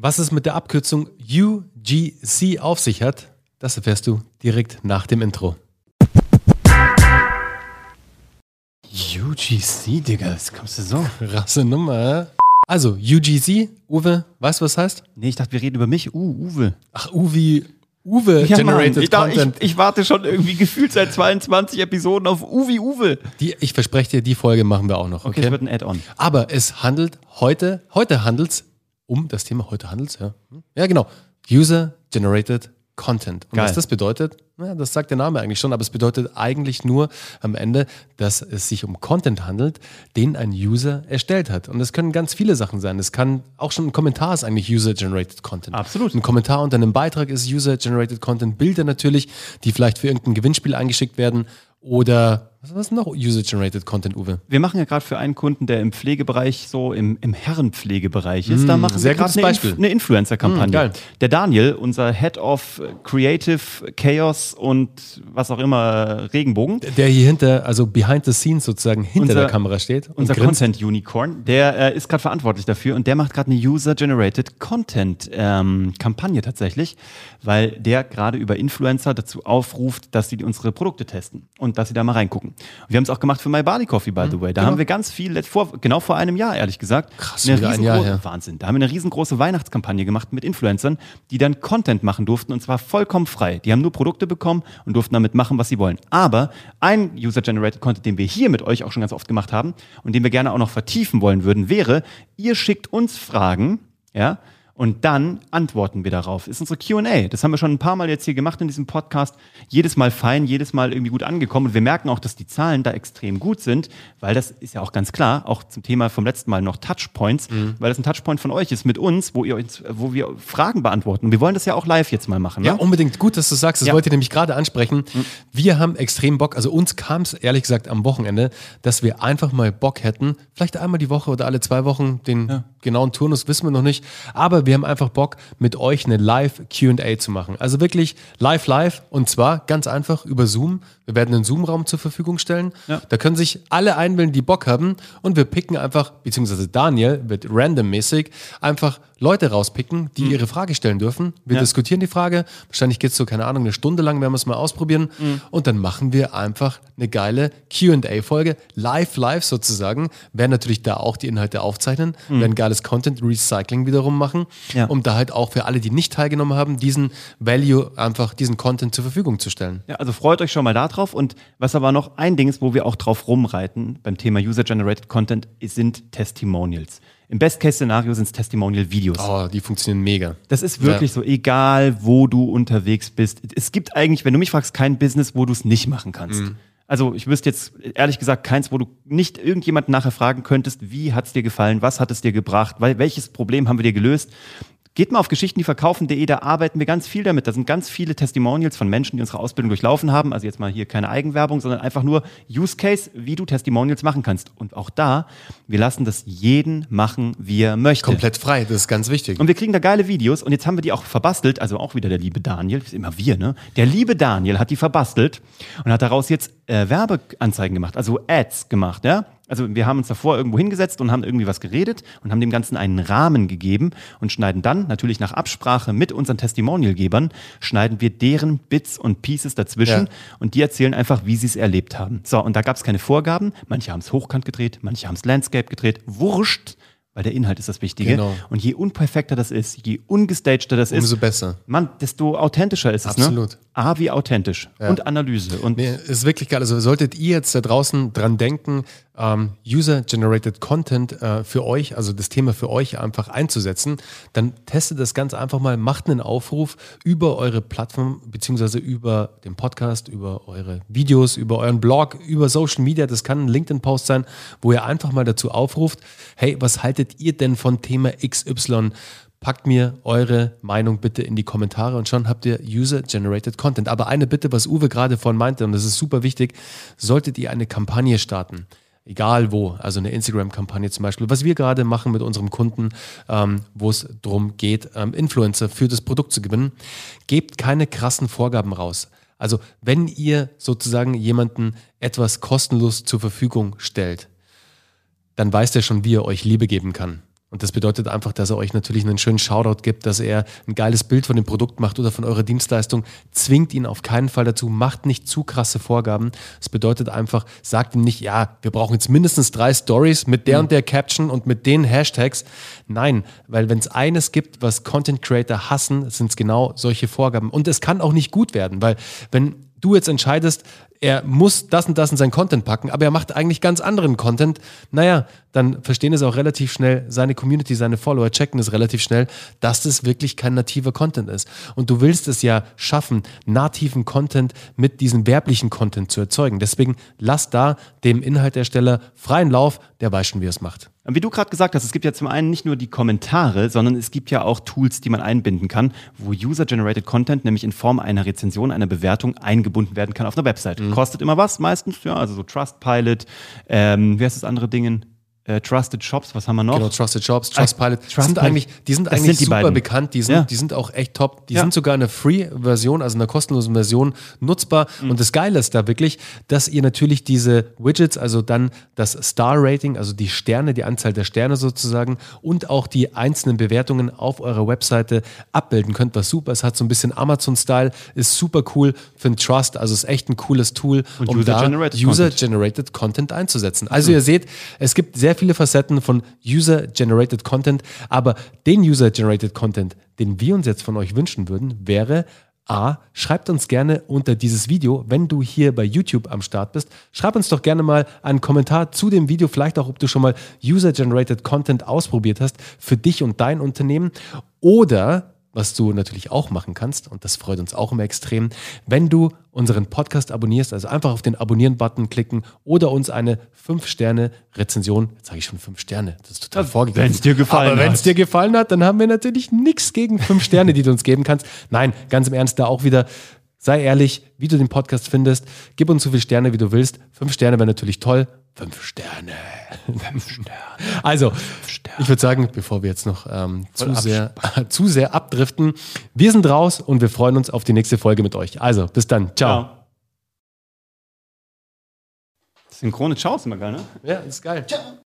Was es mit der Abkürzung UGC auf sich hat, das erfährst du direkt nach dem Intro. UGC, Digga, was kommst du so? Rasse Nummer. Also, UGC, Uwe, weißt du, was heißt? Nee, ich dachte, wir reden über mich. Uh, Uwe. Ach, Uwe, Uwe Ja, Mann, Generated ich, dachte, Content. ich, ich warte schon irgendwie gefühlt seit 22 Episoden auf Uwe, Uwe. Die, ich verspreche dir, die Folge machen wir auch noch. Okay, Okay. es wird ein Add-on. Aber es handelt heute, heute handelt es um das Thema, heute handelt es, ja. Ja, genau. User Generated Content. Und Geil. was das bedeutet, ja, das sagt der Name eigentlich schon, aber es bedeutet eigentlich nur am Ende, dass es sich um Content handelt, den ein User erstellt hat. Und das können ganz viele Sachen sein. Es kann auch schon ein Kommentar ist eigentlich User Generated Content. Absolut. Ein Kommentar unter einem Beitrag ist User Generated Content. Bilder natürlich, die vielleicht für irgendein Gewinnspiel eingeschickt werden. Oder was ist noch User Generated Content, Uwe? Wir machen ja gerade für einen Kunden, der im Pflegebereich, so im, im Herrenpflegebereich ist, da machen sehr wir gerade eine. Inf eine Influencer-Kampagne. Mm. Der Daniel, unser Head of Creative Chaos und was auch immer Regenbogen, Der hier hinter, also behind the scenes sozusagen hinter Unser- der Kamera steht. unser grinst. Content Unicorn, der äh, ist gerade verantwortlich dafür und der macht gerade eine User-Generated Content ähm, tatsächlich, weil der gerade über Influencer dazu aufruft, dass sie unsere Produkte testen und dass sie da mal reingucken. Und wir haben es auch gemacht für My Barley Coffee, by the way. Da haben wir ganz viel, vor, genau vor einem Jahr, ehrlich gesagt. Mhm. Krass, eine ein Jahr her. Wahnsinn. Da haben wir eine riesengroße Weihnachtskampagne gemacht mit Influencern, die dann Content machen durften und zwar vollkommen frei. Die haben nur Produkte bekommen und durften damit machen, was sie wollen. Aber ein User-Generated Content, den wir hier mit euch auch schon ganz oft gemacht haben und den wir gerne auch noch vertiefen wollen würden, wäre, ihr schickt uns Fragen, ja, und dann antworten wir darauf. Ist unsere QA. Das haben wir schon ein paar Mal jetzt hier gemacht in diesem Podcast. Jedes Mal fein, jedes Mal irgendwie gut angekommen. Und wir merken auch, dass die Zahlen da extrem gut sind, weil das ist ja auch ganz klar, auch zum Thema vom letzten Mal noch Touchpoints, weil das ein Touchpoint von euch ist mit uns, wo, ihr uns, wo wir Fragen beantworten. Und wir wollen das ja auch live jetzt mal machen. Ja, Ne? unbedingt gut, dass du sagst. Das Ja. wollte ich nämlich gerade ansprechen. Wir haben extrem Bock. Also uns kam es ehrlich gesagt am Wochenende, dass wir einfach mal Bock hätten, vielleicht einmal die Woche oder alle zwei Wochen, den genauen Turnus wissen wir noch nicht. Aber wir haben einfach Bock, mit euch eine Live-QA zu machen. Also wirklich live, live. Und zwar ganz einfach über Zoom. Wir werden einen Zoom-Raum zur Verfügung stellen. Ja. Da können sich alle einwählen, die Bock haben. Und wir picken einfach, beziehungsweise Daniel wird randommäßig einfach Leute rauspicken, die ihre Frage stellen dürfen. Wir Ja. diskutieren die Frage. Wahrscheinlich geht es so, keine Ahnung, eine Stunde lang, werden wir es mal ausprobieren. Und dann machen wir einfach eine geile QA-Folge, live, live sozusagen. Werden natürlich da auch die Inhalte aufzeichnen, werden geiles Content-Recycling wiederum machen, Ja. um da halt auch für alle, die nicht teilgenommen haben, diesen Value einfach, diesen Content zur Verfügung zu stellen. Ja, also freut euch schon mal darauf. Und was aber noch ein Ding ist, wo wir auch drauf rumreiten beim Thema User-Generated Content, sind Testimonials. Im Best-Case-Szenario sind es Testimonial-Videos. Oh, die funktionieren mega. Das ist wirklich so, egal wo du unterwegs bist. Es gibt eigentlich, wenn du mich fragst, kein Business, wo du es nicht machen kannst. Also ich wüsste jetzt ehrlich gesagt keins, wo du nicht irgendjemanden nachher fragen könntest, wie hat es dir gefallen, was hat es dir gebracht, weil, welches Problem haben wir dir gelöst. Geht mal auf geschichtendieverkaufen.de, da arbeiten wir ganz viel damit. Da sind ganz viele Testimonials von Menschen, die unsere Ausbildung durchlaufen haben. Also jetzt mal hier keine Eigenwerbung, sondern einfach nur Use Case, wie du Testimonials machen kannst. Und auch da, wir lassen das jeden machen, wie er möchte. Komplett frei, das ist ganz wichtig. Und wir kriegen da geile Videos und jetzt haben wir die auch verbastelt, also auch wieder der liebe Daniel, ist immer wir, ne? Der liebe Daniel hat die verbastelt und hat daraus jetzt äh, Werbeanzeigen gemacht, also Ads gemacht, ja? Also wir haben uns davor irgendwo hingesetzt und haben irgendwie was geredet und haben dem Ganzen einen Rahmen gegeben und schneiden dann natürlich nach Absprache mit unseren Testimonialgebern, schneiden wir deren Bits und Pieces dazwischen Ja. und die erzählen einfach, wie sie es erlebt haben. So, und da gab es keine Vorgaben. Manche haben es hochkant gedreht, manche haben es Landscape gedreht. Wurscht, weil der Inhalt ist das Wichtige. Genau. Und je unperfekter das ist, je ungestagter das ist, Umso besser. Mann, desto authentischer ist es. Absolut. Ne? A wie authentisch und Analyse. Und Nee, ist wirklich geil. Also solltet ihr jetzt da draußen dran denken, ähm, User-Generated Content äh, für euch, also das Thema für euch einfach einzusetzen, dann testet das ganz einfach mal, macht einen Aufruf über eure Plattform, beziehungsweise über den Podcast, über eure Videos, über euren Blog, über Social Media. Das kann ein LinkedIn-Post sein, wo ihr einfach mal dazu aufruft, hey, was haltet ihr denn von Thema XY? Packt mir eure Meinung bitte in die Kommentare und schon habt ihr User-Generated Content. Aber eine Bitte, was Uwe gerade vorhin meinte, und das ist super wichtig, solltet ihr eine Kampagne starten, egal wo, also eine Instagram-Kampagne zum Beispiel, was wir gerade machen mit unserem Kunden, ähm, wo es darum geht, ähm, Influencer für das Produkt zu gewinnen, gebt keine krassen Vorgaben raus. Also wenn ihr sozusagen jemanden etwas kostenlos zur Verfügung stellt, dann weiß der schon, wie er euch Liebe geben kann. Und das bedeutet einfach, dass er euch natürlich einen schönen Shoutout gibt, dass er ein geiles Bild von dem Produkt macht oder von eurer Dienstleistung. Zwingt ihn auf keinen Fall dazu, macht nicht zu krasse Vorgaben. Das bedeutet einfach, sagt ihm nicht, ja, wir brauchen jetzt mindestens drei Stories mit der mhm. und der Caption und mit den Hashtags. Nein, weil wenn es eines gibt, was Content Creator hassen, sind es genau solche Vorgaben. Und es kann auch nicht gut werden, weil wenn du jetzt entscheidest, er muss das und das in seinen Content packen, aber er macht eigentlich ganz anderen Content, naja, dann verstehen es auch relativ schnell, seine Community, seine Follower checken es relativ schnell, dass das wirklich kein nativer Content ist. Und du willst es ja schaffen, nativen Content mit diesem werblichen Content zu erzeugen. Deswegen lass da dem Inhaltersteller freien Lauf, der weiß schon, wie er es macht. Wie du gerade gesagt hast, es gibt ja zum einen nicht nur die Kommentare, sondern es gibt ja auch Tools, die man einbinden kann, wo User-Generated Content nämlich in Form einer Rezension, einer Bewertung eingebunden werden kann auf einer Website. Mhm. Kostet immer was meistens, ja, also so Trustpilot, ähm, wie heißt das andere Ding? Äh, Trusted Shops, was haben wir noch? Genau, Trusted Shops, Trustpilot. Trust sind eigentlich, die sind eigentlich sind die super beiden. bekannt, die sind, ja. die sind auch echt top. Die ja. sind sogar in der Free-Version, also in der kostenlosen Version nutzbar. Mhm. Und das Geile ist da wirklich, dass ihr natürlich diese Widgets, also dann das Star-Rating, also die Sterne, die Anzahl der Sterne sozusagen und auch die einzelnen Bewertungen auf eurer Webseite abbilden könnt, was super ist. Hat so ein bisschen Amazon-Style, ist super cool für den Trust, also ist echt ein cooles Tool, und um User-Generated User Content. Content einzusetzen. Also mhm. ihr seht, es gibt sehr viele Facetten von User-Generated Content, aber den User-Generated Content, den wir uns jetzt von euch wünschen würden, wäre A, schreibt uns gerne unter dieses Video, wenn du hier bei YouTube am Start bist, schreib uns doch gerne mal einen Kommentar zu dem Video, vielleicht auch, ob du schon mal User-Generated Content ausprobiert hast für dich und dein Unternehmen. Oder was du natürlich auch machen kannst, und das freut uns auch immer extrem, wenn du unseren Podcast abonnierst, also einfach auf den Abonnieren-Button klicken oder uns eine 5-Sterne-Rezension, jetzt sage ich schon 5 Sterne, das ist total vorgegeben. Wenn es dir gefallen Aber wenn es dir gefallen hat, dann haben wir natürlich nichts gegen 5 Sterne, die du uns geben kannst. Nein, ganz im Ernst, da auch wieder Sei ehrlich, wie du den Podcast findest. Gib uns so viele Sterne, wie du willst. Fünf Sterne wäre natürlich toll. Fünf Sterne. Fünf Sterne. Also. Ich würde sagen, bevor wir jetzt noch ähm, zu, sehr, zu sehr abdriften, wir sind raus und wir freuen uns auf die nächste Folge mit euch. Also, bis dann. Ciao. Ja. Synchrone Ciao ist immer geil, ne? Ja, ist geil. Ciao.